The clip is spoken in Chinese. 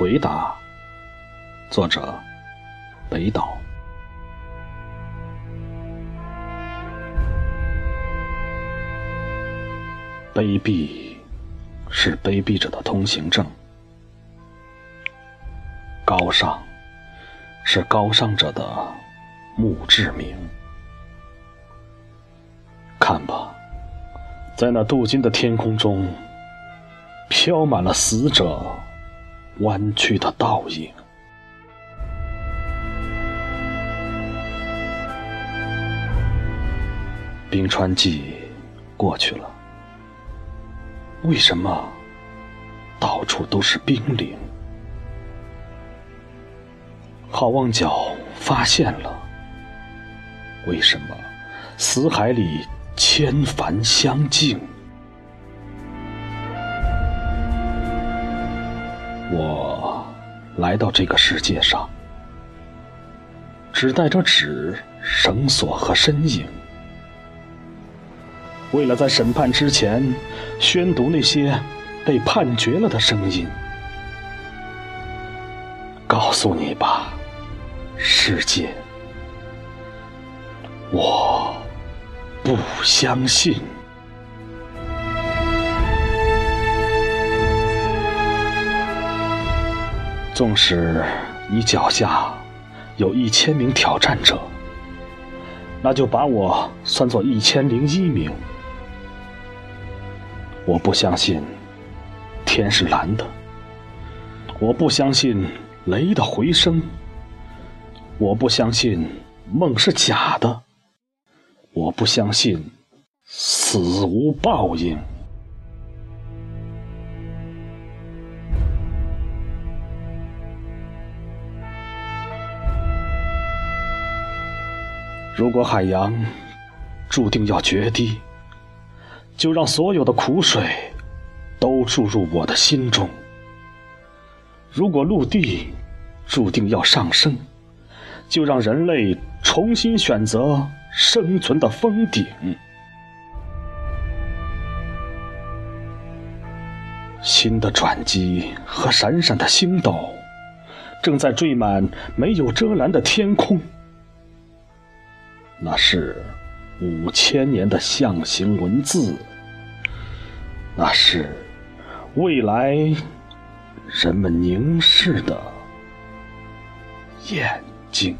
回答。作者：北岛。卑鄙是卑鄙者的通行证，高尚是高尚者的墓志铭。看吧，在那镀金的天空中，飘满了死者弯曲的倒影。冰川季过去了，为什么到处都是冰凌？好望角发现了，为什么死海里千帆相竞？我来到这个世界上，只带着纸、绳索和身影。为了在审判之前宣读那些被判决了的声音，告诉你吧，世界，我不相信。纵使你脚下有一千名挑战者，那就把我算作一千零一名。我不相信天是蓝的，我不相信雷的回声，我不相信梦是假的，我不相信死无报应。如果海洋注定要决堤，就让所有的苦水都注入我的心中。如果陆地注定要上升，就让人类重新选择生存的峰顶。新的转机和闪闪的星斗，正在缀满没有遮拦的天空。那是五千年的象形文字。那是未来人们凝视的眼睛。